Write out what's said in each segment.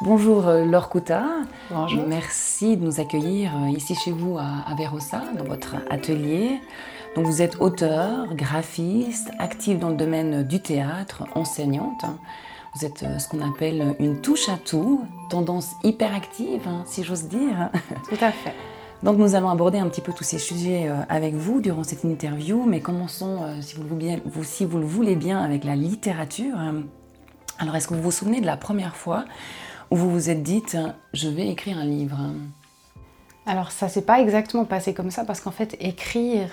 Bonjour euh, Laure Couta. Bonjour. Merci de nous accueillir euh, ici chez vous à, Verossa, dans votre atelier. Donc vous êtes auteur, graphiste, active dans le domaine du théâtre, enseignante. Vous êtes euh, ce qu'on appelle une touche à tout, tendance hyperactive, hein, si j'ose dire. Tout à fait. Donc nous allons aborder un petit peu tous ces sujets avec vous durant cette interview, mais commençons, si, vous le voulez bien, vous, si vous le voulez bien, avec la littérature. Alors est-ce que vous vous souvenez de la première fois où vous vous êtes dites je vais écrire un livre Alors ça s'est pas exactement passé comme ça parce qu'en fait écrire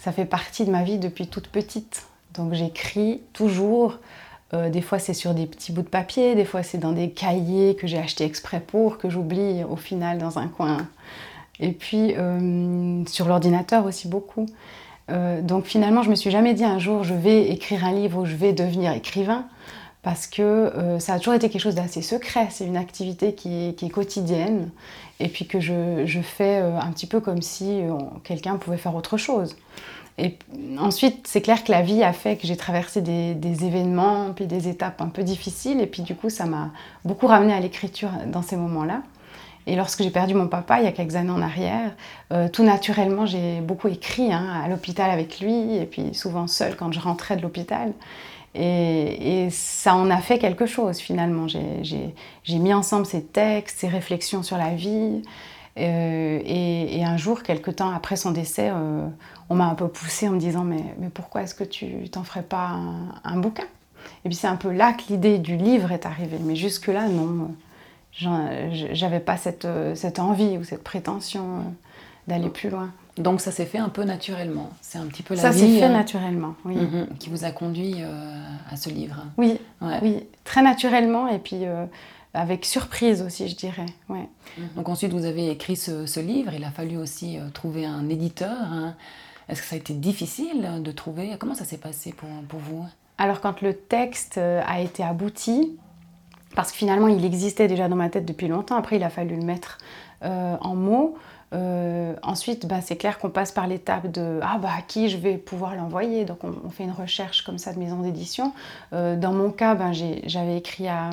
ça fait partie de ma vie depuis toute petite. Donc j'écris toujours. Euh, des fois c'est sur des petits bouts de papier, des fois c'est dans des cahiers que j'ai achetés exprès pour, que j'oublie au final dans un coin. Et puis euh, sur l'ordinateur aussi beaucoup. Euh, donc finalement je me suis jamais dit un jour je vais écrire un livre ou je vais devenir écrivain parce que euh, ça a toujours été quelque chose d'assez secret. C'est une activité qui est, quotidienne et puis que je, fais euh, un petit peu comme si euh, quelqu'un pouvait faire autre chose. Et ensuite, c'est clair que la vie a fait que j'ai traversé des, événements, puis des étapes un peu difficiles, et puis du coup, ça m'a beaucoup ramené à l'écriture dans ces moments-là. Et lorsque j'ai perdu mon papa, il y a quelques années en arrière, tout naturellement, j'ai beaucoup écrit hein, à l'hôpital avec lui, et puis souvent seul quand je rentrais de l'hôpital. Et, et, ça en a fait quelque chose finalement. J'ai mis ensemble ces textes, ces réflexions sur la vie. Euh, et, et, un jour, quelque temps après son décès, euh, on m'a un peu poussée en me disant Mais, mais pourquoi est-ce que tu t'en ferais pas un, un bouquin? Et puis c'est un peu là que l'idée du livre est arrivée. Mais jusque-là, non. J'avais pas cette, cette, envie ou cette prétention d'aller plus loin. Donc ça s'est fait un peu naturellement. C'est un petit peu la ça vie. Ça s'est fait euh, naturellement, oui. -hmm, qui vous a conduit euh, à ce livre. Oui, ouais. oui, très naturellement et puis euh, avec surprise aussi, je dirais. Ouais. -hmm. Donc ensuite vous avez écrit ce, ce, livre. Il a fallu aussi trouver un éditeur. Hein. Est-ce que ça a été difficile de trouver? Comment ça s'est passé pour, pour vous? Alors quand le texte a été abouti, parce que finalement il existait déjà dans ma tête depuis longtemps. Après il a fallu le mettre en mots. Euh, ensuite, bah, c'est clair qu'on passe par l'étape de ah bah à qui je vais pouvoir l'envoyer. Donc on, fait une recherche comme ça de maison d'édition. Euh, dans mon cas, ben, j'avais écrit à,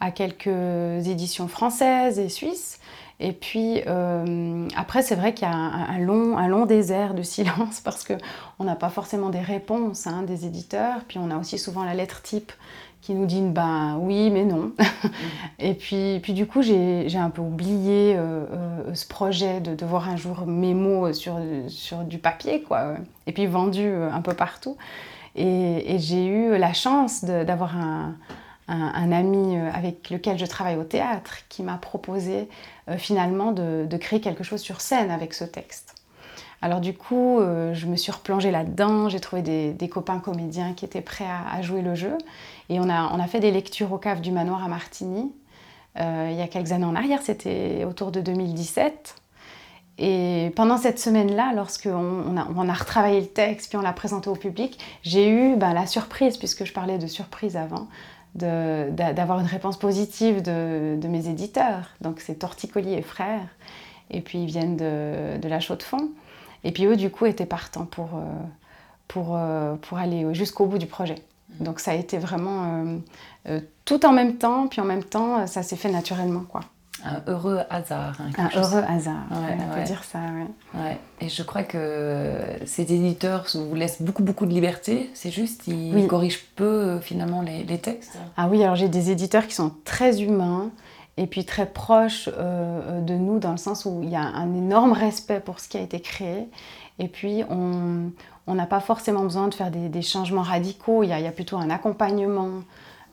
à, quelques éditions françaises et suisses. Et puis euh, après, c'est vrai qu'il y a un, un, long, un long désert de silence parce qu'on n'a pas forcément des réponses hein, des éditeurs. Puis on a aussi souvent la lettre type qui nous dit ben oui mais non. Et puis, puis du coup j'ai un peu oublié euh, euh, ce projet de, de, voir un jour mes mots sur, sur du papier quoi. Et puis vendu euh, un peu partout. Et, et j'ai eu la chance d'avoir un, un, un, ami avec lequel je travaille au théâtre qui m'a proposé euh, finalement de, de créer quelque chose sur scène avec ce texte. Alors du coup, euh, je me suis replongée là-dedans, j'ai trouvé des, des, copains comédiens qui étaient prêts à, à, jouer le jeu. Et on a, on a fait des lectures au cave du manoir à Martigny, euh, il y a quelques années en arrière, c'était autour de 2017. Et pendant cette semaine-là, lorsqu'on on a, on a, retravaillé le texte, puis on l'a présenté au public, j'ai eu ben, la surprise, puisque je parlais de surprise avant, d'avoir une réponse positive de, de, mes éditeurs. Donc c'est Torticolis et Frères, et puis ils viennent de, de la Chaux-de-Fonds. Et puis eux, du coup, étaient partants pour, euh, pour, euh, pour aller jusqu'au bout du projet. Donc ça a été vraiment euh, tout en même temps, puis en même temps, ça s'est fait naturellement. quoi. Un heureux hasard. Hein, un chose. heureux hasard, ouais, on ouais. peut dire ça. Ouais. Et je crois que ces éditeurs vous laissent beaucoup, beaucoup de liberté, c'est juste, ils oui. corrigent peu finalement les, les, textes. Ah oui, alors j'ai des éditeurs qui sont très humains, et puis très proche euh, de nous dans le sens où il y a un énorme respect pour ce qui a été créé et puis on n'a pas forcément besoin de faire des, changements radicaux, il y, a, plutôt un accompagnement.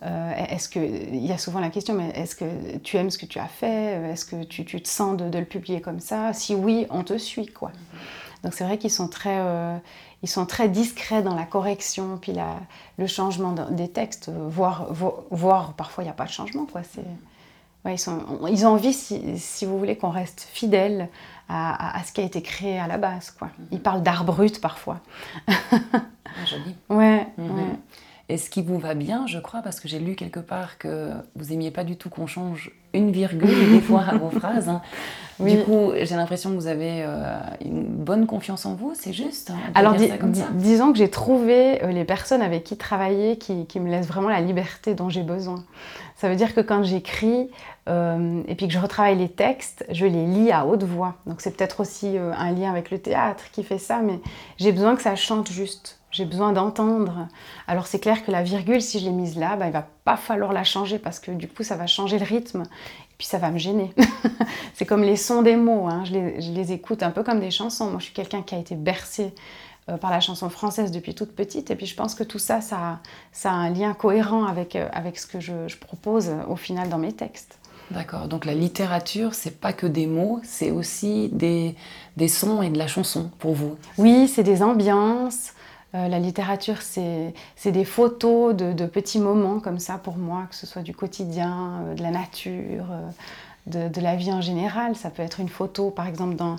Euh, est-ce que, il y a souvent la question, mais est-ce que tu aimes ce que tu as fait? Est-ce que tu, te sens de, le publier comme ça? Si oui, on te suit. quoi. Donc c'est vrai qu'ils sont très... Euh, ils sont très discrets dans la correction, puis le changement des textes, voire, voire parfois il n'y a pas de changement. Quoi. Ouais, ils, sont, ils, ont envie, si, si vous voulez, qu'on reste fidèle à, à, à, ce qui a été créé à la base. Quoi. Ils parlent d'art brut parfois. ah, joli. Ouais, mm -hmm. ouais, Et ce qui vous va bien, je crois, parce que j'ai lu quelque part que vous aimiez pas du tout qu'on change une virgule des fois à vos phrases. Hein. Du coup, j'ai l'impression que vous avez euh, une bonne confiance en vous, c'est juste. Hein, Alors, disons que j'ai trouvé euh, les personnes avec qui travailler qui, qui, me laissent vraiment la liberté dont j'ai besoin. Ça veut dire que quand j'écris euh, et puis que je retravaille les textes, je les lis à haute voix. Donc c'est peut-être aussi un lien avec le théâtre qui fait ça, mais j'ai besoin que ça chante juste. J'ai besoin d'entendre. Alors c'est clair que la virgule, si je l'ai mise là, bah, il va pas falloir la changer parce que du coup ça va changer le rythme et puis ça va me gêner. c'est comme les sons des mots, hein. je, les, écoute un peu comme des chansons. Moi je suis quelqu'un qui a été bercé euh, par la chanson française depuis toute petite et puis je pense que tout ça, ça, a un lien cohérent avec, euh, ce que je propose au final dans mes textes. D'accord, donc la littérature, c'est pas que des mots, c'est aussi des, des sons et de la chanson pour vous. Oui, c'est des ambiances, euh, la littérature, c'est des photos de, petits moments comme ça pour moi, que ce soit du quotidien, euh, de la nature, euh, de, la vie en général. Ça peut être une photo, par exemple, dans,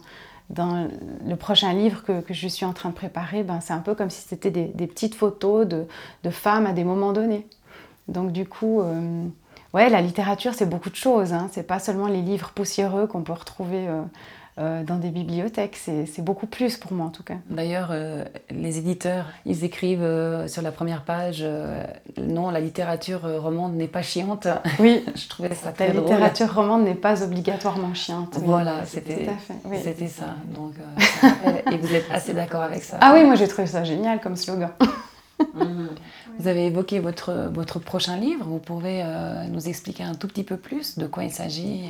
dans le prochain livre que, je suis en train de préparer, ben, c'est un peu comme si c'était des, petites photos de, femmes à des moments donnés. Donc du coup, ouais, la littérature, c'est beaucoup de choses. Hein. C'est pas seulement les livres poussiéreux qu'on peut retrouver euh, dans des bibliothèques. C'est beaucoup plus pour moi en tout cas. D'ailleurs, euh, les éditeurs, ils écrivent euh, sur la première page non, la littérature romande n'est pas chiante. Oui, je trouvais ça très La littérature romande n'est pas obligatoirement chiante. Voilà, c'était c'était ça. Donc, et vous êtes assez d'accord avec ça Ah oui, moi j'ai trouvé ça génial comme slogan. Mhm. Vous avez évoqué votre, votre prochain livre. Vous pouvez nous expliquer un tout petit peu plus de quoi il s'agit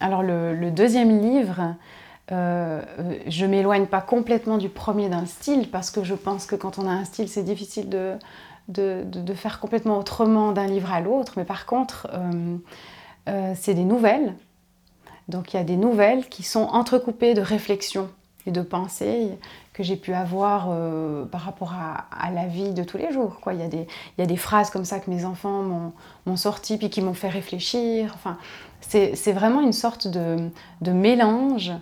Alors le, deuxième livre, euh, je m'éloigne pas complètement du premier d'un style parce que je pense que quand on a un style, c'est difficile de, de, faire complètement autrement d'un livre à l'autre. Mais par contre, euh, euh, c'est des nouvelles. Donc il y a des nouvelles qui sont entrecoupées de réflexions et de pensées que j'ai pu avoir par rapport à, la vie de tous les jours. Quoi. Il, y a des, il y a des phrases comme ça que mes enfants m'ont sorti puis qui m'ont fait réfléchir. Enfin, c'est vraiment une sorte de, de mélange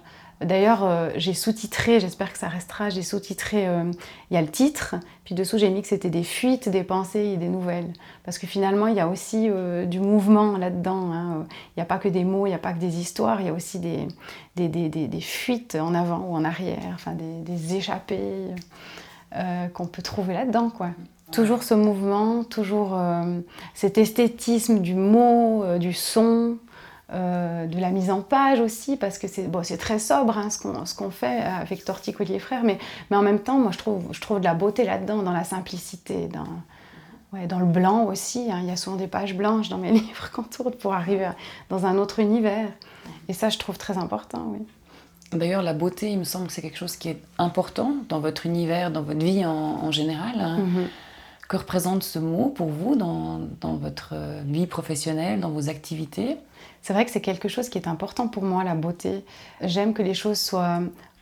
D'ailleurs, euh, j'ai sous-titré, j'espère que ça restera, j'ai sous-titré, euh, il y a le titre, puis dessous j'ai mis que c'était des fuites, des pensées et des nouvelles. Parce que finalement, il y a aussi euh, du mouvement là-dedans. Hein. Il n'y a pas que des mots, il n'y a pas que des histoires, il y a aussi des, des, fuites en avant ou en arrière, des, échappées qu'on peut trouver là-dedans. quoi. Toujours ce mouvement, toujours cet esthétisme du mot, du son, euh, de la mise en page aussi, parce que c'est bon, très sobre hein, ce qu'on fait avec Torticolis et Frères, mais, mais en même temps, moi je trouve, je trouve de la beauté là-dedans, dans la simplicité, dans, ouais, dans le blanc aussi. Hein. Il y a souvent des pages blanches dans mes livres qu'on tourne pour arriver dans un autre univers. Et ça, je trouve très important, oui. D'ailleurs, la beauté, il me semble que c'est quelque chose qui est important dans votre univers, dans votre vie en, général. Hein. Mm-hmm. Que représente ce mot pour vous dans, dans votre vie professionnelle, dans vos activités? C'est vrai que c'est quelque chose qui est important pour moi, la beauté. J'aime que les choses soient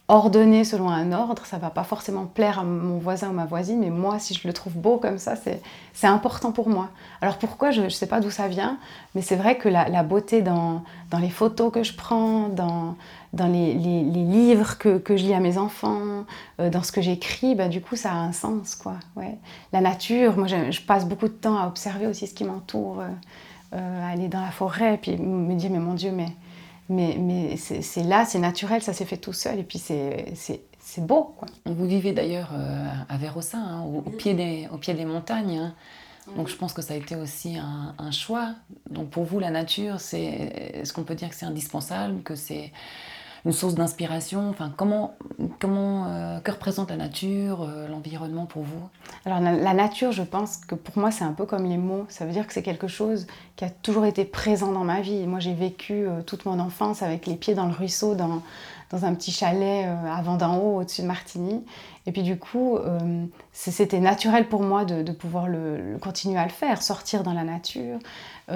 ordonnées selon un ordre. Ça va pas forcément plaire à mon voisin ou ma voisine, mais moi, si je le trouve beau comme ça, c'est important pour moi. Alors pourquoi Je ne sais pas d'où ça vient, mais c'est vrai que la, beauté dans, les photos que je prends, dans, les, livres que, je lis à mes enfants, euh, dans ce que j'écris, bah, du coup, ça a un sens. quoi. Ouais. La nature, moi, je, je, passe beaucoup de temps à observer aussi ce qui m'entoure. Euh, euh, aller dans la forêt et puis me dire mais mon Dieu mais mais, mais c'est là, c'est naturel, ça s'est fait tout seul et puis c'est beau. Quoi. Vous vivez d'ailleurs euh, à Vérossa, hein, au, pied des, au pied des montagnes. Hein. Donc je pense que ça a été aussi un, un choix. Donc pour vous, la nature, c'est est-ce qu'on peut dire que c'est indispensable, que c'est une source d'inspiration Enfin, comment, comment, euh, que représente la nature, euh, l'environnement pour vous? Alors la, nature, je pense que pour moi, c'est un peu comme les mots. Ça veut dire que c'est quelque chose qui a toujours été présent dans ma vie. Moi, j'ai vécu euh, toute mon enfance avec les pieds dans le ruisseau, dans, dans un petit chalet avant d'en haut, au-dessus de Martigny. Et puis du coup, c'était naturel pour moi de, pouvoir le, continuer à le faire, sortir dans la nature.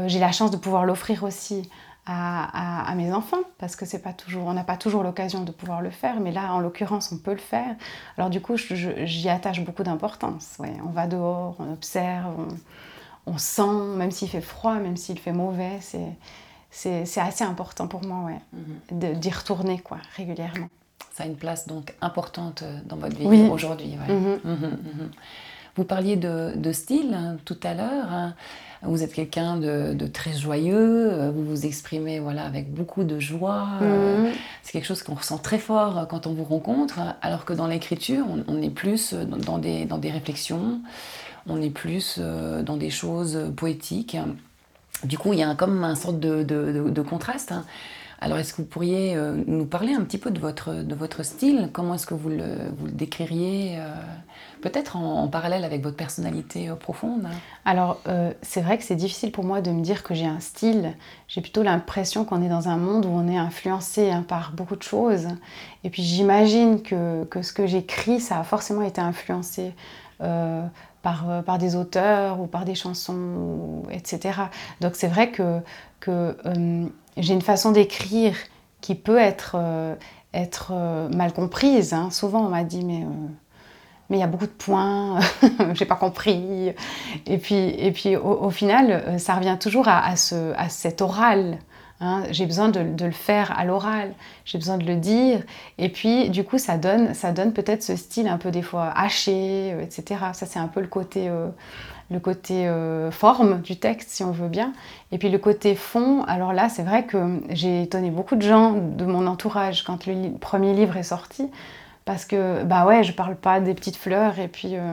j'ai la chance de pouvoir l'offrir aussi à, mes enfants parce que c'est pas toujours, on n'a pas toujours l'occasion de pouvoir le faire, mais là en l'occurrence on peut le faire. Alors du coup j'y attache beaucoup d'importance. Ouais, on va dehors, on observe, on, sent, même s'il fait froid, même s'il fait mauvais, c'est assez important pour moi ouais, mhm. d'y retourner quoi régulièrement. Ça a une place donc importante dans votre vie aujourd'hui. Ouais. Mhm. Mhm, Vous parliez de, style hein, tout à l'heure. Hein. Vous êtes quelqu'un de, très joyeux, euh, vous vous exprimez voilà, avec beaucoup de joie. Euh, mhm. C'est quelque chose qu'on ressent très fort euh, quand on vous rencontre, alors que dans l'écriture, on, est plus dans des, dans des réflexions, on est plus dans des choses poétiques. Du coup, il y a comme un sorte de, de contraste. Alors, est-ce que vous pourriez euh, nous parler un petit peu de votre, de votre style? Comment est-ce que vous le, vous décririez euh, Peut-être en, parallèle avec votre personnalité euh, profonde? Alors, c'est vrai que c'est difficile pour moi de me dire que j'ai un style. J'ai plutôt l'impression qu'on est dans un monde où on est influencé hein, par beaucoup de choses. Et puis, j'imagine que, que, ce que j'écris, ça a forcément été influencé. Par, par, des auteurs ou par des chansons, etc. Donc c'est vrai que, que j'ai une façon d'écrire qui peut être, euh, être euh, mal comprise. Hein. Souvent, on m'a dit, mais euh, mais il y a beaucoup de points, j'ai pas compris. Et puis, et puis au, final, ça revient toujours à, ce, à cet oral. Hein. J'ai besoin de, le faire à l'oral, j'ai besoin de le dire. Et puis, du coup, ça donne, ça donne peut-être ce style un peu des fois haché, etc. Ça, c'est un peu le côté le côté euh, forme du texte, si on veut bien. Et puis le côté fond, alors là, c'est vrai que j'ai étonné beaucoup de gens de mon entourage quand le premier livre est sorti. Parce que, bah ouais, je parle pas des petites fleurs et puis, euh,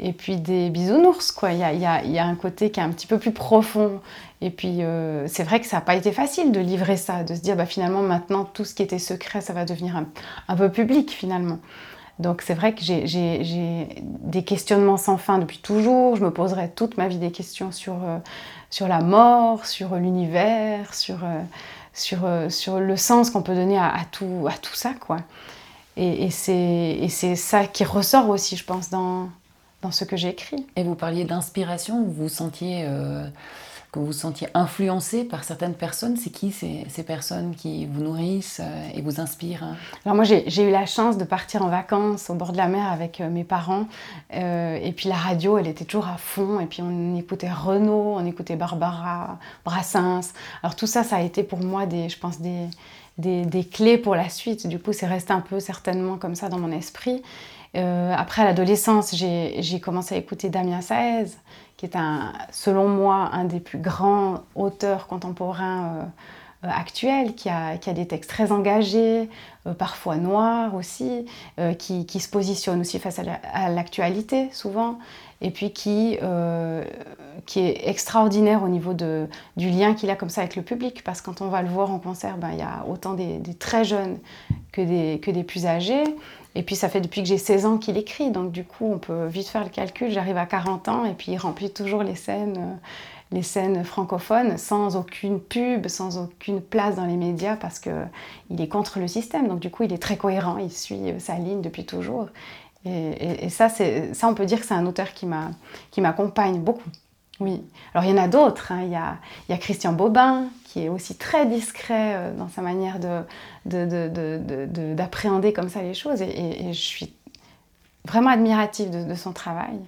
et puis des bisounours, quoi. Il y a, y, y a, un côté qui est un petit peu plus profond. Et puis, euh, c'est vrai que ça n'a pas été facile de livrer ça, de se dire, bah finalement, maintenant, tout ce qui était secret, ça va devenir un, un peu public, finalement. Donc c'est vrai que j'ai des questionnements sans fin depuis toujours. Je me poserai toute ma vie des questions sur, euh, sur la mort, sur l'univers, sur, euh, sur, sur le sens qu'on peut donner à, tout, à tout ça. Quoi. Et, et c'est ça qui ressort aussi, je pense, dans, dans ce que j'écris. Et vous parliez d'inspiration, vous vous sentiez que vous vous sentiez influencé par certaines personnes. C'est qui ces, ces, personnes qui vous nourrissent euh, et vous inspirent? Hein Alors moi, j'ai eu la chance de partir en vacances au bord de la mer avec euh, mes parents. Euh, et puis la radio, elle était toujours à fond. Et puis on écoutait Renaud, on écoutait Barbara, Brassens. Alors tout ça, ça a été pour moi, des, je pense, des, des, clés pour la suite. Du coup, c'est resté un peu certainement comme ça dans mon esprit. après, à l'adolescence, j'ai commencé à écouter Damien Saez, qui est un, selon moi un des plus grands auteurs contemporains euh, euh, actuels, qui a, qui a, des textes très engagés, euh, parfois noirs aussi, qui, qui, se positionne aussi face à l'actualité souvent, et puis qui, qui est extraordinaire au niveau de, du lien qu'il a comme ça avec le public, parce que quand on va le voir en concert, ben, il y a autant des, des très jeunes que des, que des plus âgés. Et puis ça fait depuis que j'ai 16 ans qu'il écrit, donc du coup on peut vite faire le calcul, j'arrive à 40 ans et puis il remplit toujours les scènes, euh, les scènes francophones sans aucune pub, sans aucune place dans les médias parce qu'il est contre le système, donc du coup il est très cohérent, il suit sa ligne depuis toujours. Et, et ça, ça, on peut dire que c'est un auteur qui m'accompagne beaucoup. Oui, alors il y en a d'autres. Hein. Il, y a, Christian Bobin, qui est aussi très discret euh, dans sa manière d'appréhender comme ça les choses. Et, je suis vraiment admirative de, son travail.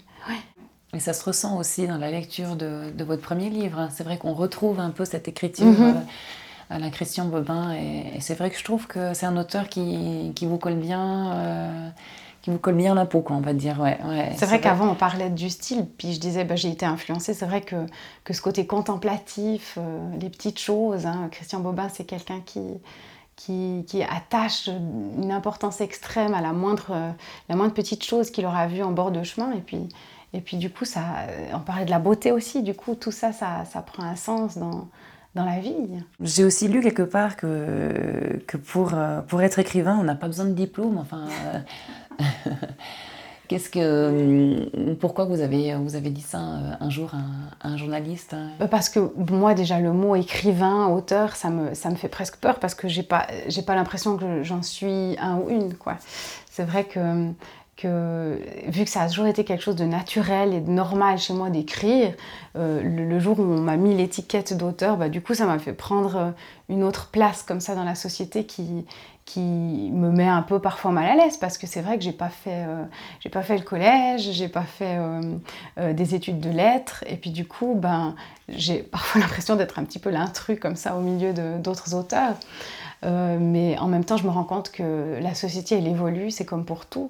Et ça se ressent aussi dans la lecture de, votre premier livre. Hein. C'est vrai qu'on retrouve un peu cette écriture. Euh, à la Christian Bobin et, c'est vrai que je trouve que c'est un auteur qui, vous colle bien euh, qui vous colle bien la peau, quoi, on va dire. Ouais, c'est vrai, qu'avant, on parlait du style, puis je disais, bah, j'ai été influencée. C'est vrai que, que ce côté contemplatif, euh, les petites choses, hein, Christian Bobin, c'est quelqu'un qui, qui, qui, attache une importance extrême à la moindre, la moindre petite chose qu'il aura vue en bord de chemin. Et puis, et puis du coup, ça, on parlait de la beauté aussi. Du coup, tout ça, ça, ça prend un sens dans, dans la vie. J'ai aussi lu quelque part que, que pour, euh, pour être écrivain, on n'a pas besoin de diplôme. Enfin, euh, qu'est-ce que, euh, pourquoi vous avez, vous avez dit ça un jour à un, journaliste hein? Parce que moi, déjà, le mot écrivain, auteur, ça me, ça me fait presque peur parce que j'ai pas, j'ai pas l'impression que j'en suis un ou une. quoi. C'est vrai que vu que ça a toujours été quelque chose de naturel et de normal chez moi d'écrire, euh, le, jour où on m'a mis l'étiquette d'auteur, bah, du coup ça m'a fait prendre euh, une autre place comme ça dans la société qui, qui me met un peu parfois mal à l'aise parce que c'est vrai que j'ai pas fait euh, pas fait le collège, j'ai pas fait des études de lettres et puis du coup ben j'ai parfois l'impression d'être un petit peu l'intrus comme ça au milieu d'autres auteurs. mais en même temps, je me rends compte que la société, elle évolue, c'est comme pour tout.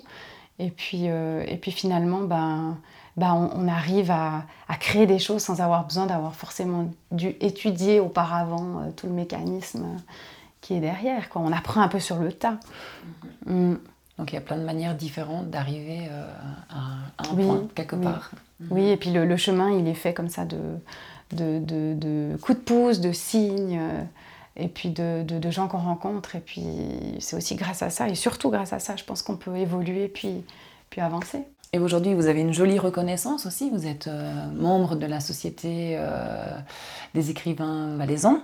Et puis, euh, et puis finalement, ben, bah, on, arrive à, créer des choses sans avoir besoin d'avoir forcément dû étudier auparavant euh, tout le mécanisme qui est derrière. Quoi. On apprend un peu sur le tas. Mm. Donc il y a plein de manières différentes d'arriver euh, à, un point, quelque part. Oui, et puis le, chemin, il est fait comme ça de, de, de, coups de pouce, de signes, et puis de, gens qu'on rencontre. Et puis c'est aussi grâce à ça, et surtout grâce à ça, je pense qu'on peut évoluer puis, puis avancer. Et aujourd'hui, vous avez une jolie reconnaissance aussi. Vous êtes euh, membre de la Société des écrivains valaisans.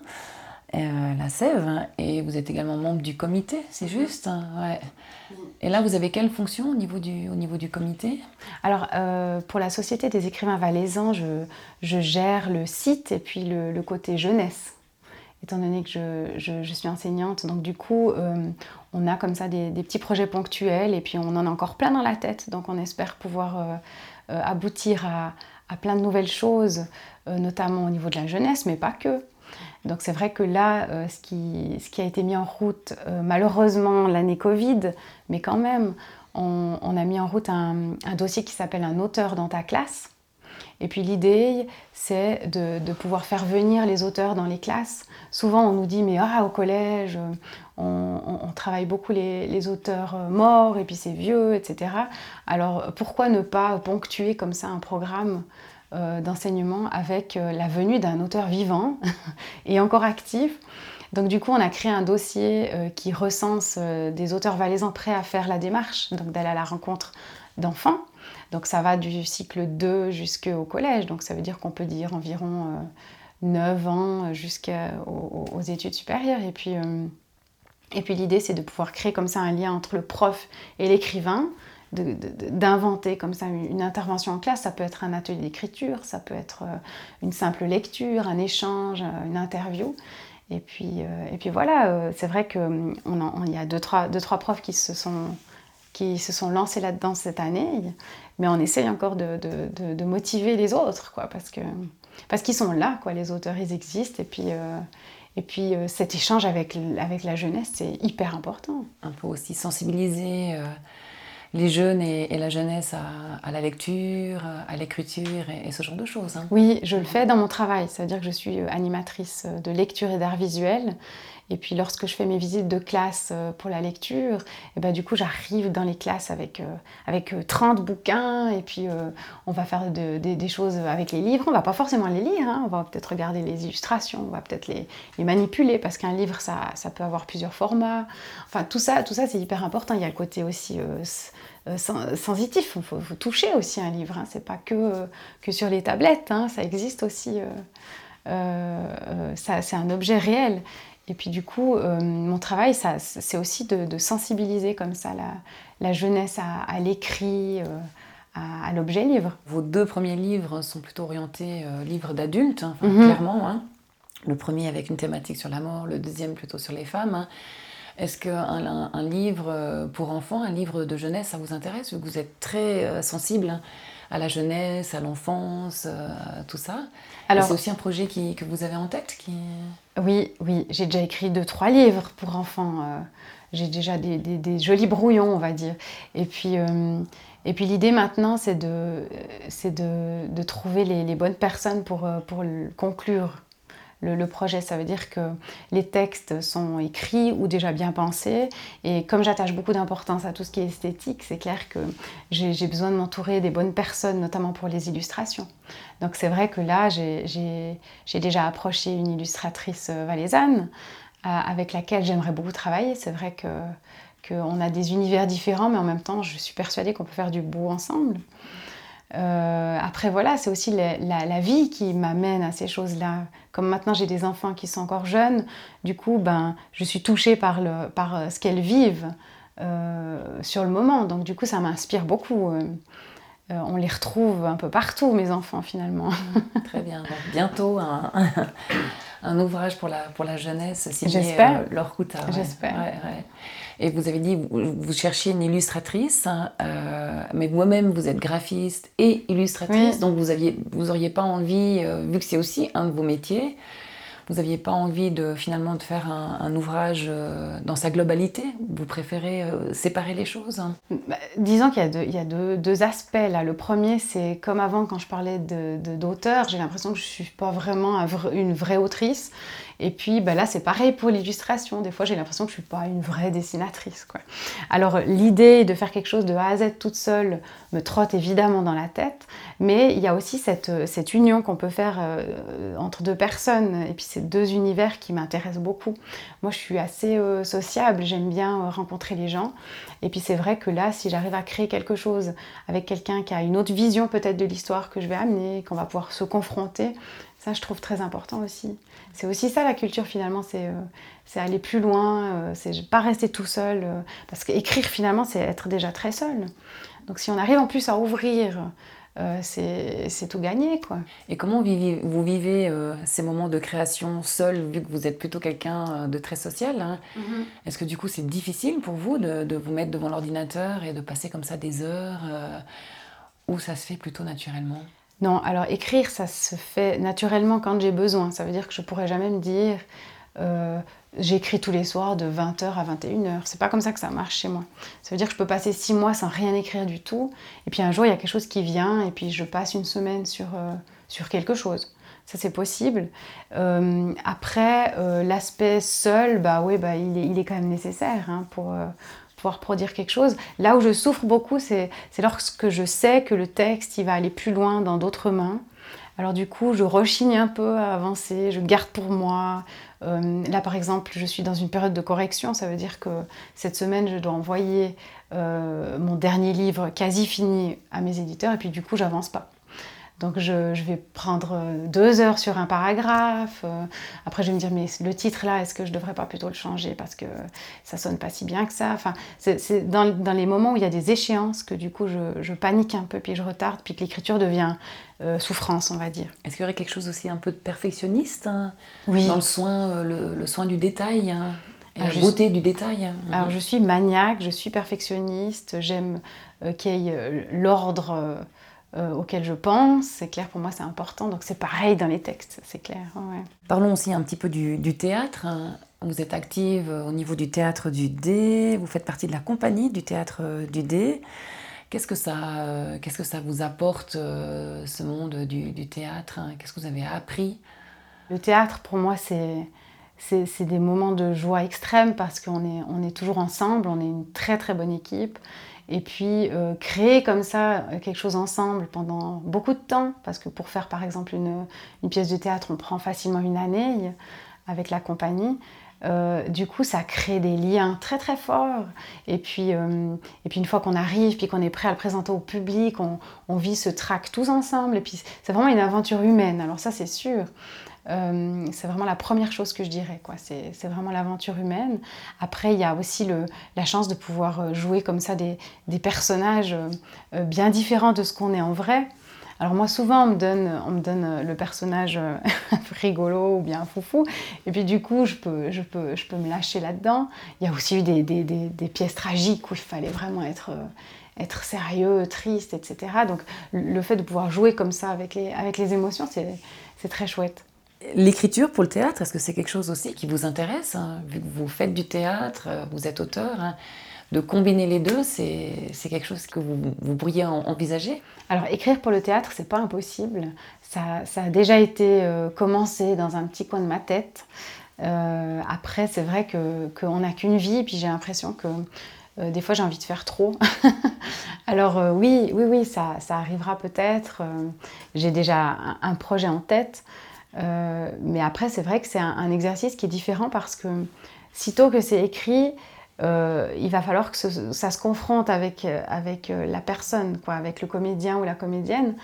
Euh, la Sève, et vous êtes également membre du comité, c'est juste hein, ouais. Et là, vous avez quelle fonction au niveau du, au niveau du comité? Alors, euh, pour la Société des écrivains valaisans, je, je gère le site et puis le, côté jeunesse, étant donné que je, suis enseignante. Donc, du coup, euh, on a comme ça des, petits projets ponctuels et puis on en a encore plein dans la tête. Donc, on espère pouvoir aboutir à, plein de nouvelles choses, notamment au niveau de la jeunesse, mais pas que. Donc c'est vrai que là, euh, ce, qui, a été mis en route, euh, malheureusement l'année Covid, mais quand même, on, a mis en route un, dossier qui s'appelle un auteur dans ta classe. Et puis l'idée, c'est de, pouvoir faire venir les auteurs dans les classes. Souvent, on nous dit, mais ah, au collège, on, travaille beaucoup les, auteurs euh, morts, et puis c'est vieux, etc. Alors pourquoi ne pas ponctuer comme ça un programme euh, d'enseignement avec euh, la venue d'un auteur vivant et encore actif? Donc du coup, on a créé un dossier euh, qui recense des auteurs valaisans prêts à faire la démarche, donc d'aller à la rencontre d'enfants. Donc ça va du cycle 2 jusqu'au collège, donc ça veut dire qu'on peut dire environ 9 ans jusqu'aux études supérieures. Et puis, et puis l'idée, c'est de pouvoir créer comme ça un lien entre le prof et l'écrivain, d'inventer comme ça une intervention en classe. Ça peut être un atelier d'écriture, ça peut être euh, une simple lecture, un échange, euh, une interview. Et puis, euh, et puis voilà, c'est vrai qu'il hum, y a deux trois, deux, trois profs qui se sont, qui se sont lancés là-dedans cette année, mais on essaye encore de, de, de motiver les autres, quoi, parce que parce qu'ils sont là, quoi, les auteurs, ils existent, et puis, et puis cet échange avec, avec la jeunesse, c'est hyper important. Un peu aussi sensibiliser les jeunes et, la jeunesse à, la lecture, à l'écriture et, ce genre de choses. Hein. Oui, je le fais dans mon travail. Ça veut dire que je suis euh, animatrice de lecture et d'art visuel. Et puis lorsque je fais mes visites de classe euh, pour la lecture, et eh ben, du coup j'arrive dans les classes avec, euh, avec 30 bouquins et puis on va faire des choses avec les livres. On va pas forcément les lire, hein. on va peut-être regarder les illustrations, on va peut-être les, manipuler parce qu'un livre ça, ça, peut avoir plusieurs formats. Enfin tout ça, tout ça c'est hyper important. Il y a le côté aussi euh, sensitif. Il faut, toucher aussi un livre. Hein. C'est pas que, euh, que sur les tablettes. Hein. Ça existe aussi. Euh, c'est un objet réel. Et puis du coup, mon travail, c'est aussi de, sensibiliser comme ça la, la jeunesse à, l'écrit, à, l'objet livre. Vos deux premiers livres sont plutôt orientés livres d'adultes, hein, mhm. clairement. Le premier avec une thématique sur la mort, le deuxième plutôt sur les femmes. Est-ce qu'un un, livre euh, pour enfants, un livre de jeunesse, ça vous intéresse Vous êtes très euh, sensible à la jeunesse, à l'enfance, euh, tout ça? Alors, c'est aussi un projet que vous avez en tête qui... Oui, oui, j'ai déjà écrit deux, trois livres pour enfants. j'ai déjà des, jolis brouillons, on va dire. Et puis, puis l'idée maintenant, c'est de, de, de, trouver les, bonnes personnes pour, pour conclure le, projet. Ça veut dire que les textes sont écrits ou déjà bien pensés. Et comme j'attache beaucoup d'importance à tout ce qui est esthétique, c'est clair que j'ai besoin de m'entourer des bonnes personnes, notamment pour les illustrations. Donc c'est vrai que là, j'ai déjà approché une illustratrice euh, valaisanne euh, avec laquelle j'aimerais beaucoup travailler. C'est vrai que qu'on a des univers différents, mais en même temps, je suis persuadée qu'on peut faire du beau ensemble. Euh, après, voilà, c'est aussi la, vie qui m'amène à ces choses-là. Comme maintenant j'ai des enfants qui sont encore jeunes, du coup, ben, je suis touchée par, le, par euh, ce qu'elles vivent euh, sur le moment. Donc, du coup, ça m'inspire beaucoup. on les retrouve un peu partout, mes enfants, finalement. Très bien. bientôt, un, un, ouvrage pour la, pour la jeunesse signé J'espère. Laure Coutard. J'espère. Et vous avez dit, vous, vous cherchiez une illustratrice, hein, euh, mais vous-même, vous êtes graphiste et illustratrice, donc vous aviez, vous auriez pas envie, euh, vu que c'est aussi un de vos métiers, vous n'aviez pas envie de finalement de faire un, ouvrage euh, dans sa globalité? Vous préférez euh, séparer les choses? Bah, Disons qu'il y a, deux, aspects là. Le premier, c'est comme avant quand je parlais d'auteur, de, j'ai l'impression que je ne suis pas vraiment une vraie autrice. Et puis bah, là, c'est pareil pour l'illustration. Des fois, j'ai l'impression que je suis pas une vraie dessinatrice. Alors, l'idée de faire quelque chose de A à Z toute seule me trotte évidemment dans la tête, mais il y a aussi cette, cette union qu'on peut faire euh, entre deux personnes, et puis ces deux univers qui m'intéressent beaucoup. Moi, je suis assez euh, sociable, j'aime bien euh, rencontrer les gens, et puis c'est vrai que là, si j'arrive à créer quelque chose avec quelqu'un qui a une autre vision peut-être de l'histoire que je vais amener, qu'on va pouvoir se confronter, ça, je trouve très important aussi. C'est aussi ça la culture finalement, c'est euh, aller plus loin, euh, c'est pas rester tout seul. Euh, parce qu'écrire finalement, c'est être déjà très seul. Donc si on arrive en plus à ouvrir, c'est tout gagné. Quoi. Et comment vous vivez ces moments de création seul, vu que vous êtes plutôt quelqu'un de très social hein? Mm-hmm. Est-ce que du coup c'est difficile pour vous de, de vous mettre devant l'ordinateur et de passer comme ça des heures Ou ça se fait plutôt naturellement? Non, alors écrire, ça se fait naturellement quand j'ai besoin. Ça veut dire que je pourrais jamais me dire euh, j'écris tous les soirs de 20h à 21h. C'est pas comme ça que ça marche chez moi. Ça veut dire que je peux passer six mois sans rien écrire du tout. Et puis un jour, il y a quelque chose qui vient et puis je passe une semaine sur, euh, quelque chose. Ça, c'est possible. Euh, après, l'aspect seul, bah oui, bah, il, est, il est quand même nécessaire hein, pour, pouvoir produire quelque chose. Là où je souffre beaucoup, c'est lorsque je sais que le texte, il va aller plus loin dans d'autres mains. Alors du coup, je rechigne un peu à avancer, je garde pour moi. Euh, là, par exemple, je suis dans une période de correction, ça veut dire que cette semaine, je dois envoyer euh, mon dernier livre quasi fini à mes éditeurs, et puis du coup, j'avance pas. Donc je, vais prendre euh, deux heures sur un paragraphe. Euh, après je vais me dire mais le titre là, est-ce que je devrais pas plutôt le changer parce que ça sonne pas si bien que ça? Enfin, c'est dans, les moments où il y a des échéances que du coup je, panique un peu puis je retarde puis que l'écriture devient euh, souffrance on va dire. Est-ce qu'il y aurait quelque chose aussi un peu de perfectionniste hein, oui. dans le soin, le, soin du détail hein, et la beauté du détail hein? Alors je suis maniaque, je suis perfectionniste, j'aime qu'il y ait l'ordre euh, auquel je pense. C'est clair, pour moi, c'est important. Donc c'est pareil dans les textes, c'est clair. Parlons aussi un petit peu du, théâtre. Vous êtes active au niveau du théâtre du D, vous faites partie de la compagnie du théâtre du D. Qu'est-ce que ça, euh, qu'est-ce que ça vous apporte, euh, ce monde du, théâtre Qu'est-ce que vous avez appris? Le théâtre, pour moi, c'est, c'est, des moments de joie extrême parce qu'on est, on est toujours ensemble, on est une très très bonne équipe. Et puis euh, créer comme ça euh, quelque chose ensemble pendant beaucoup de temps, parce que pour faire par exemple une, pièce de théâtre, on prend facilement une année avec la compagnie. Euh, du coup, ça crée des liens très très forts. Et puis, et puis une fois qu'on arrive, puis qu'on est prêt à le présenter au public, on, on vit ce track tous ensemble. Et puis c'est vraiment une aventure humaine. Alors ça, c'est sûr. Euh, c'est vraiment la première chose que je dirais. Quoi. C'est, vraiment l'aventure humaine. Après, il y a aussi le, la chance de pouvoir euh, jouer comme ça des, des personnages euh, bien différents de ce qu'on est en vrai. Alors moi, souvent, on me donne, on me donne le personnage rigolo ou bien foufou. Et puis du coup, je peux, je peux, je peux me lâcher là-dedans. Il y a aussi eu des, des, des, pièces tragiques où il fallait vraiment être être sérieux, triste, etc. Donc le fait de pouvoir jouer comme ça avec les, avec les émotions, c'est très chouette. L'écriture pour le théâtre, est-ce que c'est quelque chose aussi qui vous intéresse hein, Vu que vous faites du théâtre, euh, vous êtes auteur, hein, de combiner les deux, c'est quelque chose que vous, vous, pourriez envisager? Alors écrire pour le théâtre, c'est pas impossible. Ça, a déjà été euh, commencé dans un petit coin de ma tête. Euh, après, c'est vrai qu'on n'a qu'une vie, puis j'ai l'impression que des fois j'ai envie de faire trop. Alors oui, oui, oui, ça, ça arrivera peut-être. j'ai déjà un, projet en tête. Euh, mais après, c'est vrai que c'est un, exercice qui est différent parce que sitôt que c'est écrit, euh, il va falloir que ça se confronte avec, avec euh, la personne, quoi, avec le comédien ou la comédienne.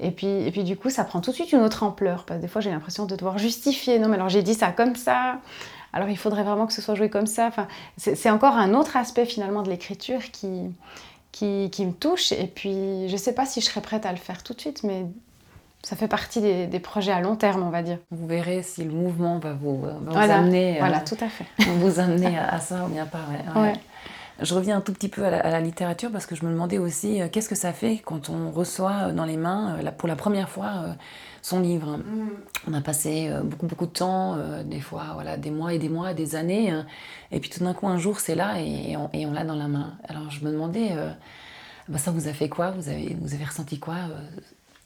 Et puis, et puis du coup, ça prend tout de suite une autre ampleur. Parce que des fois, j'ai l'impression de devoir justifier. Non, mais alors j'ai dit ça comme ça. Alors il faudrait vraiment que ce soit joué comme ça. Enfin, c'est encore un autre aspect finalement de l'écriture qui, qui, qui, me touche. Et puis, je ne sais pas si je serais prête à le faire tout de suite, mais ça fait partie des, projets à long terme, on va dire. Vous verrez si le mouvement va vous, amener. Voilà, tout à fait. vous amener à, ça ou bien pas. Je reviens un tout petit peu à la, littérature parce que je me demandais aussi qu'est-ce que ça fait quand on reçoit dans les mains, pour la première fois, son livre. Mm. On a passé beaucoup, beaucoup de temps, des fois, voilà, des mois et des mois, des années. Hein. et puis tout d'un coup, un jour, c'est là et, on, l'a dans la main. Alors je me demandais, bah, ça vous a fait quoi? Vous avez, vous avez ressenti quoi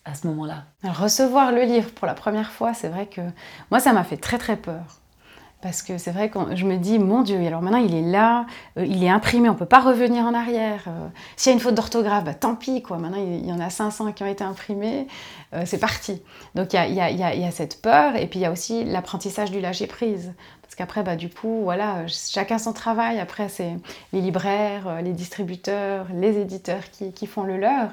à ce moment-là Recevoir le livre pour la première fois, c'est vrai que moi, ça m'a fait très très peur. Parce que c'est vrai que je me dis, mon Dieu, alors maintenant il est là, euh, il est imprimé, on ne peut pas revenir en arrière. Euh, s'il y a une faute d'orthographe, bah, tant pis, quoi. Maintenant il y en a 500 qui ont été imprimés, euh, c'est parti. Donc il y a, y a, cette peur, et puis il y a aussi l'apprentissage du lâcher-prise. Parce qu'après, bah, du coup, voilà, chacun son travail. Après, c'est les libraires, les distributeurs, les éditeurs qui font le leur.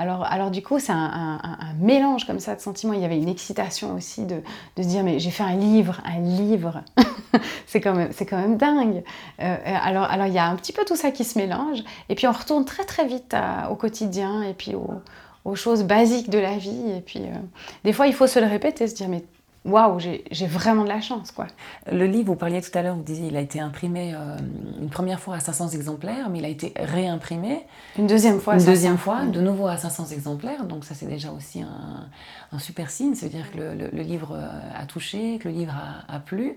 Alors, alors du coup, c'est un, mélange comme ça de sentiments. Il y avait une excitation aussi de, se dire, mais j'ai fait un livre, un livre. c'est quand, même, quand même dingue. Euh, alors, alors, il y a un petit peu tout ça qui se mélange. Et puis, on retourne très, très vite au quotidien et puis aux, choses basiques de la vie. Et puis, euh, des fois, il faut se le répéter, se dire, mais waouh, j'ai vraiment de la chance. quoi. Le livre, vous parliez tout à l'heure, vous disiez, il a été imprimé euh, une première fois à 500 exemplaires, mais il a été réimprimé. Une deuxième fois Une deuxième fois, de nouveau à 500 exemplaires. Donc ça, c'est déjà aussi un, super signe. Ça veut dire que le, livre a touché, que le livre a, a plu.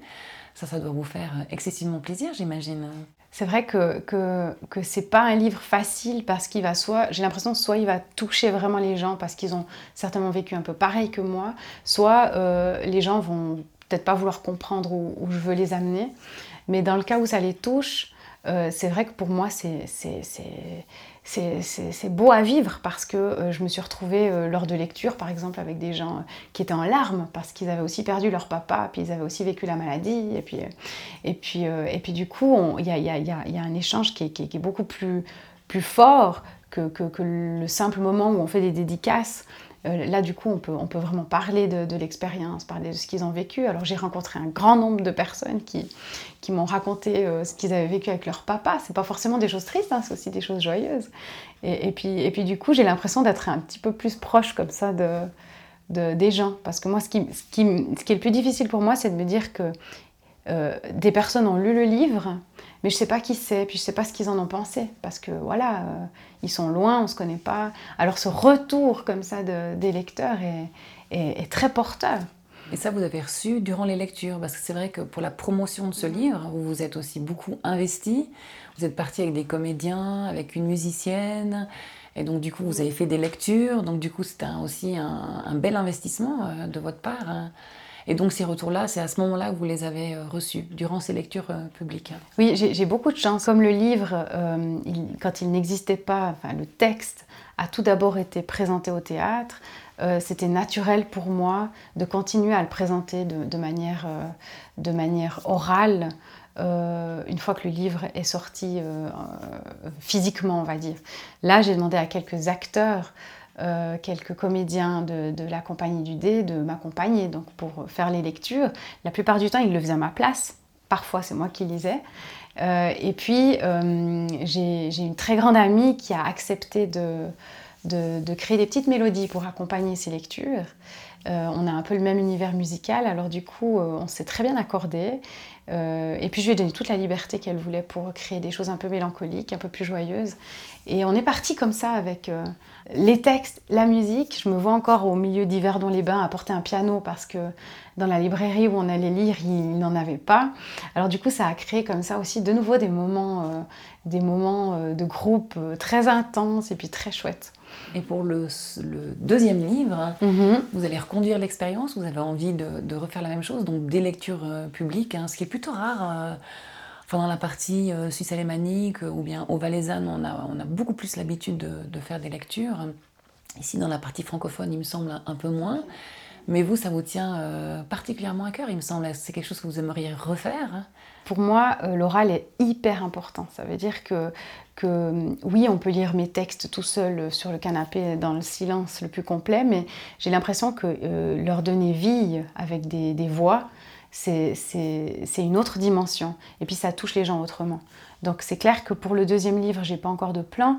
Ça, ça doit vous faire excessivement plaisir, j'imagine. C'est vrai que, que, que c'est pas un livre facile parce qu'il va soit, j'ai l'impression, soit il va toucher vraiment les gens parce qu'ils ont certainement vécu un peu pareil que moi, soit euh, les gens vont peut-être pas vouloir comprendre où, je veux les amener. Mais dans le cas où ça les touche, euh, c'est vrai que pour moi, c'est beau à vivre parce que euh, je me suis retrouvée euh, lors de lecture, par exemple, avec des gens qui étaient en larmes parce qu'ils avaient aussi perdu leur papa, puis ils avaient aussi vécu la maladie. Et puis, et puis, et puis du coup, il y a, y, y a, un échange qui est, qui est, beaucoup plus, plus fort que, le simple moment où on fait des dédicaces. Euh, là, du coup, on peut, on peut vraiment parler de, l'expérience, parler de ce qu'ils ont vécu. Alors, j'ai rencontré un grand nombre de personnes qui, qui m'ont raconté euh, ce qu'ils avaient vécu avec leur papa. C'est pas forcément des choses tristes, hein, c'est aussi des choses joyeuses. Et, puis, et puis, du coup, j'ai l'impression d'être un petit peu plus proche comme ça de, de des gens. Parce que moi, ce qui, ce qui, ce qui est le plus difficile pour moi, c'est de me dire que euh, des personnes ont lu le livre, mais je sais pas qui c'est, puis je sais pas ce qu'ils en ont pensé, parce que voilà, euh, ils sont loin, on se connaît pas. Alors ce retour comme ça des lecteurs est, très porteur. Et ça, vous avez reçu durant les lectures, parce que c'est vrai que pour la promotion de ce livre, vous vous êtes aussi beaucoup investi. Vous êtes parti avec des comédiens, avec une musicienne, et donc du coup, vous avez fait des lectures. Donc du coup, c'était aussi un, bel investissement euh, de votre part. Et donc ces retours-là, c'est à ce moment-là que vous les avez euh, reçus, durant ces lectures euh, publiques. Oui, j'ai beaucoup de chance. Comme le livre, euh, quand il n'existait pas, enfin, le texte a tout d'abord été présenté au théâtre, c'était naturel pour moi de continuer à le présenter de, manière, de manière orale. une fois que le livre est sorti physiquement, on va dire. Là, j'ai demandé à quelques acteurs euh, quelques comédiens de, la compagnie du dé de m'accompagner donc pour faire les lectures. La plupart du temps, ils le faisaient à ma place. Parfois, c'est moi qui lisais. Euh, et puis, euh, j'ai une très grande amie qui a accepté de, de, créer des petites mélodies pour accompagner ces lectures. on a un peu le même univers musical, alors du coup, on s'est très bien accordé. et puis je lui ai donné toute la liberté qu'elle voulait pour créer des choses un peu mélancoliques, un peu plus joyeuses. Et on est parti comme ça avec les textes, la musique, je me vois encore au milieu d'Yverdon-les-Bains apporter un piano parce que dans la librairie où on allait lire, il n'en avait pas. Alors du coup, ça a créé comme ça aussi de nouveau des moments, euh, des moments euh, de groupe euh, très intenses et puis très chouettes. Et pour le, deuxième livre, mhm. vous allez reconduire l'expérience, vous avez envie de, refaire la même chose, donc des lectures publiques, hein, ce qui est plutôt rare dans la partie euh, suisse alémanique euh, ou bien au valaisanne, on a, beaucoup plus l'habitude de, faire des lectures. Ici, dans la partie francophone, il me semble un peu moins. Mais vous, ça vous tient euh, particulièrement à cœur, il me semble. C'est quelque chose que vous aimeriez refaire hein? Pour moi, l'oral est hyper important. Ça veut dire que, oui, on peut lire mes textes tout seul sur le canapé dans le silence le plus complet, mais j'ai l'impression que leur donner vie avec des voix, c'est une autre dimension. Et puis ça touche les gens autrement. Donc c'est clair que pour le deuxième livre, j'ai pas encore de plan,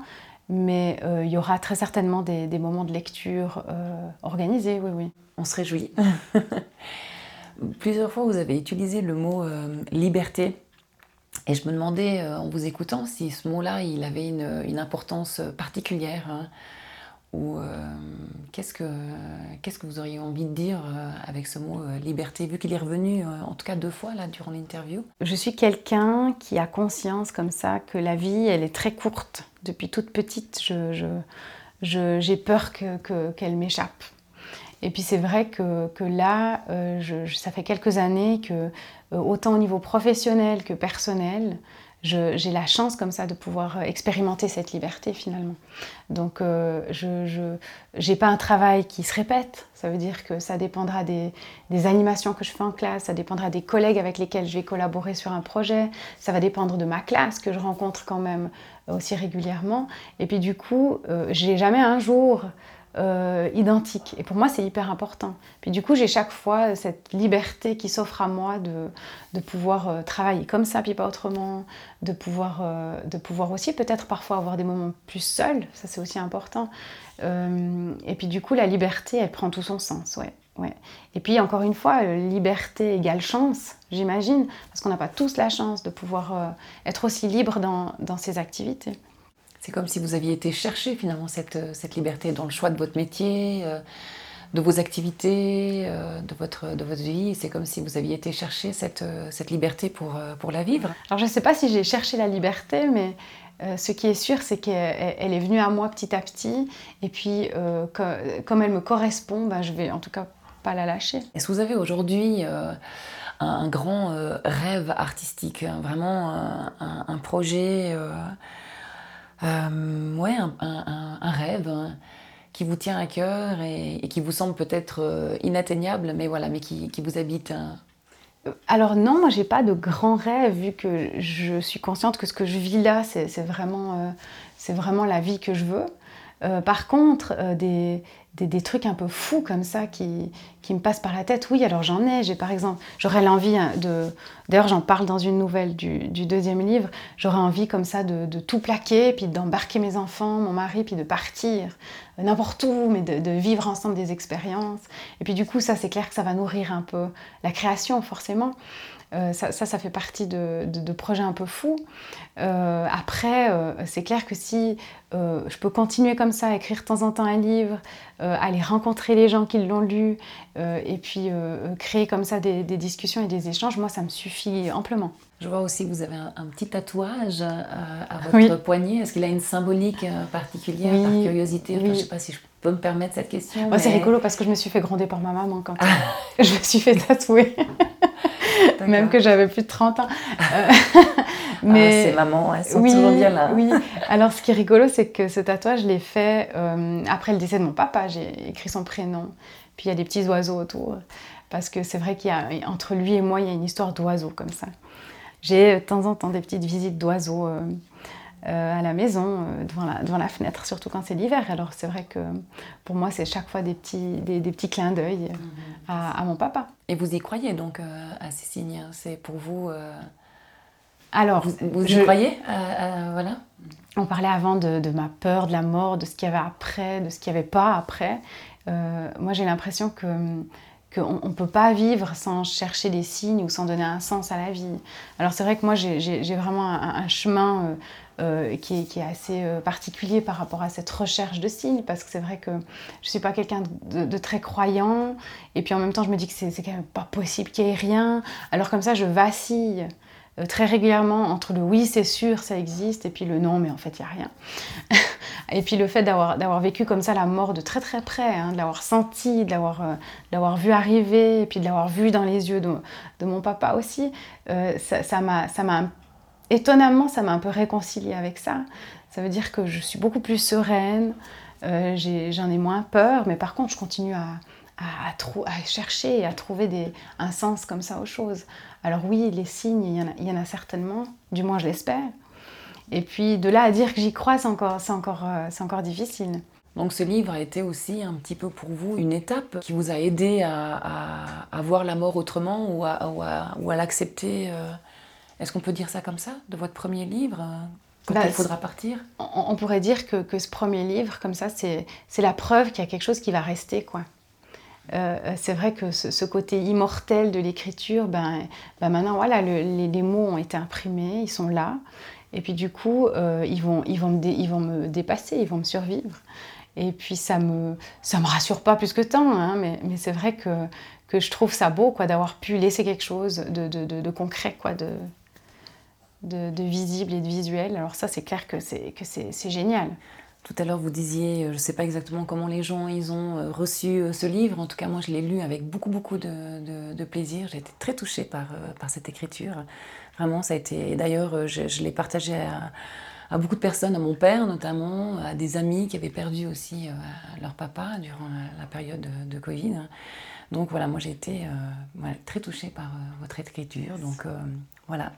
mais euh, il y aura très certainement des, moments de lecture euh, organisés, oui, oui. On se réjouit. Plusieurs fois, vous avez utilisé le mot euh, liberté Et je me demandais, en vous écoutant, si ce mot-là, il avait une, importance particulière. Hein, ou euh, qu'est-ce que vous auriez envie de dire euh, avec ce mot liberté, vu qu'il est revenu en tout cas deux fois là durant l'interview? Je suis quelqu'un qui a conscience comme ça que la vie, elle est très courte. Depuis toute petite, je, j'ai peur qu'elle que, m'échappe. Et puis c'est vrai que, que là, ça fait quelques années que euh, autant au niveau professionnel que personnel, j'ai la chance comme ça de pouvoir euh, expérimenter cette liberté finalement. Donc euh, je n'ai pas un travail qui se répète, ça veut dire que ça dépendra des, animations que je fais en classe, ça dépendra des collègues avec lesquels je vais collaborer sur un projet, ça va dépendre de ma classe que je rencontre quand même aussi régulièrement. Et puis du coup, j'ai jamais un jour euh, identique. Et pour moi, c'est hyper important. Puis du coup, j'ai chaque fois cette liberté qui s'offre à moi de, de pouvoir euh, travailler comme ça, puis pas autrement, de pouvoir, euh, de pouvoir aussi peut-être parfois avoir des moments plus seuls, ça c'est aussi important. et puis du coup, la liberté, elle prend tout son sens, ouais. Ouais. Et puis encore une fois, liberté égale chance, j'imagine, parce qu'on n'a pas tous la chance de pouvoir être aussi libre dans, dans ses activités. C'est comme si vous aviez été chercher finalement cette, euh, cette liberté dans le choix de votre métier, euh, de vos activités, euh, de, votre, de votre vie. C'est comme si vous aviez été chercher cette, cette liberté pour, pour la vivre. Alors je ne sais pas si j'ai cherché la liberté, mais ce qui est sûr, c'est qu'elle est venue à moi petit à petit. Et puis, comme elle me correspond, ben, je vais en tout cas pas la lâcher. Est-ce que vous avez aujourd'hui un, grand rêve artistique, hein, vraiment un, un projet euh, ouais, un, rêve hein, qui vous tient à cœur et, qui vous semble peut-être euh, inatteignable, mais voilà, mais qui, vous habite. Hein. Alors non, moi j'ai pas de grand rêve vu que je suis consciente que ce que je vis là, c'est vraiment, euh, c'est vraiment la vie que je veux. par contre, des, des, trucs un peu fous comme ça qui, qui me passent par la tête. Oui, alors j'en ai. J'ai par exemple, j'aurais l'envie hein, de. D'ailleurs, j'en parle dans une nouvelle du, du deuxième livre. J'aurais envie comme ça de, de, tout plaquer, puis d'embarquer mes enfants, mon mari, puis de partir euh, n'importe où, mais de, de, vivre ensemble des expériences. Et puis du coup, ça, c'est clair que ça va nourrir un peu la création, forcément. Euh, ça, ça, fait partie de, projets un peu fous. Euh, après, euh, c'est clair que si je peux continuer comme ça, écrire de temps en temps un livre, aller rencontrer les gens qui l'ont lu, et puis créer comme ça des, discussions et des échanges, moi, ça me suffit amplement. Je vois aussi que vous avez un, petit tatouage à votre poignet. Est-ce qu'il a une symbolique particulière, par curiosité? Je ne sais pas si je peux me permettre cette question. C'est rigolo parce que je me suis fait gronder par ma maman quand je me suis fait tatouer. même que j'avais plus de 30 ans. Euh, mais ah, ces mamans, elles sont toujours bien là. oui. Alors, ce qui est rigolo, c'est que ce tatouage, je l'ai fait euh, après le décès de mon papa. J'ai écrit son prénom. Puis il y a des petits oiseaux autour. Parce que c'est vrai qu'il y a, entre lui et moi, il y a une histoire d'oiseaux comme ça. J'ai de temps en temps des petites visites d'oiseaux. Euh, à la maison, euh, devant, la, devant, la, fenêtre, surtout quand c'est l'hiver. Alors c'est vrai que pour moi, c'est chaque fois des petits, des, petits clins d'œil mhm. à, mon papa. Et vous y croyez donc euh, à ces signes C'est pour vous... Alors, vous, y croyez voilà? On parlait avant de, de, ma peur, de la mort, de ce qu'il y avait après, de ce qu'il n'y avait pas après. moi, j'ai l'impression que qu'on ne peut pas vivre sans chercher des signes ou sans donner un sens à la vie. Alors c'est vrai que moi j'ai vraiment un, chemin euh, euh, qui, est, assez euh, particulier par rapport à cette recherche de signes, parce que c'est vrai que je ne suis pas quelqu'un de, très croyant, et puis en même temps je me dis que c'est quand même pas possible qu'il y ait rien. Alors comme ça je vacille très régulièrement entre le oui c'est sûr ça existe et puis le non mais en fait il n'y a rien. Et puis le fait d'avoir vécu comme ça la mort de très très près, hein, de l'avoir senti, de l'avoir euh, vu arriver, et puis de l'avoir vu dans les yeux de, de mon papa aussi, euh, ça m'a étonnamment, ça m'a un peu réconciliée avec ça. Ça veut dire que je suis beaucoup plus sereine, euh, j'en ai, moins peur, mais par contre je continue à, à, à, chercher et à trouver des, un sens comme ça aux choses. Alors oui, les signes, il y en a, il y en a certainement, du moins je l'espère. Et puis de là à dire que j'y crois, c'est encore, encore, euh, encore difficile. Donc ce livre a été aussi un petit peu pour vous une étape qui vous a aidé à, à, voir la mort autrement ou à, ou à, l'accepter. Euh, est-ce qu'on peut dire ça comme ça, de votre premier livre euh, quand bah, il faudra partir? On, pourrait dire que, que, ce premier livre, comme ça, c'est la preuve qu'il y a quelque chose qui va rester, quoi. C'est vrai que ce, côté immortel de l'écriture, ben, ben, maintenant, voilà, les, mots ont été imprimés, ils sont là. Et puis du coup, ils, vont, ils, vont me ils vont me dépasser, ils vont me survivre. Et puis ça me, ça me rassure pas plus que tant, hein, mais, mais c'est vrai que, que je trouve ça beau quoi, d'avoir pu laisser quelque chose de, de, concret, quoi, de, de, visible et de visuel. Alors ça, c'est clair que c'est, que c'est génial. Tout à l'heure, vous disiez, euh, je ne sais pas exactement comment les gens ils ont euh, reçu euh, ce livre. En tout cas, moi, je l'ai lu avec beaucoup, beaucoup de, plaisir. J'ai été très touchée par, cette écriture. Vraiment, ça a été. D'ailleurs, je, l'ai partagé à, beaucoup de personnes, à mon père notamment, à des amis qui avaient perdu aussi leur papa durant la, période de, Covid. Donc voilà, moi j'ai été très touchée par votre écriture. Donc voilà.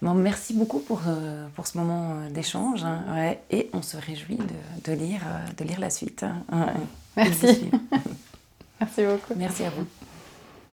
Bon, merci beaucoup pour, pour ce moment d'échange. Hein, et on se réjouit de, lire, de lire la suite. Hein, merci. merci beaucoup. Merci à vous.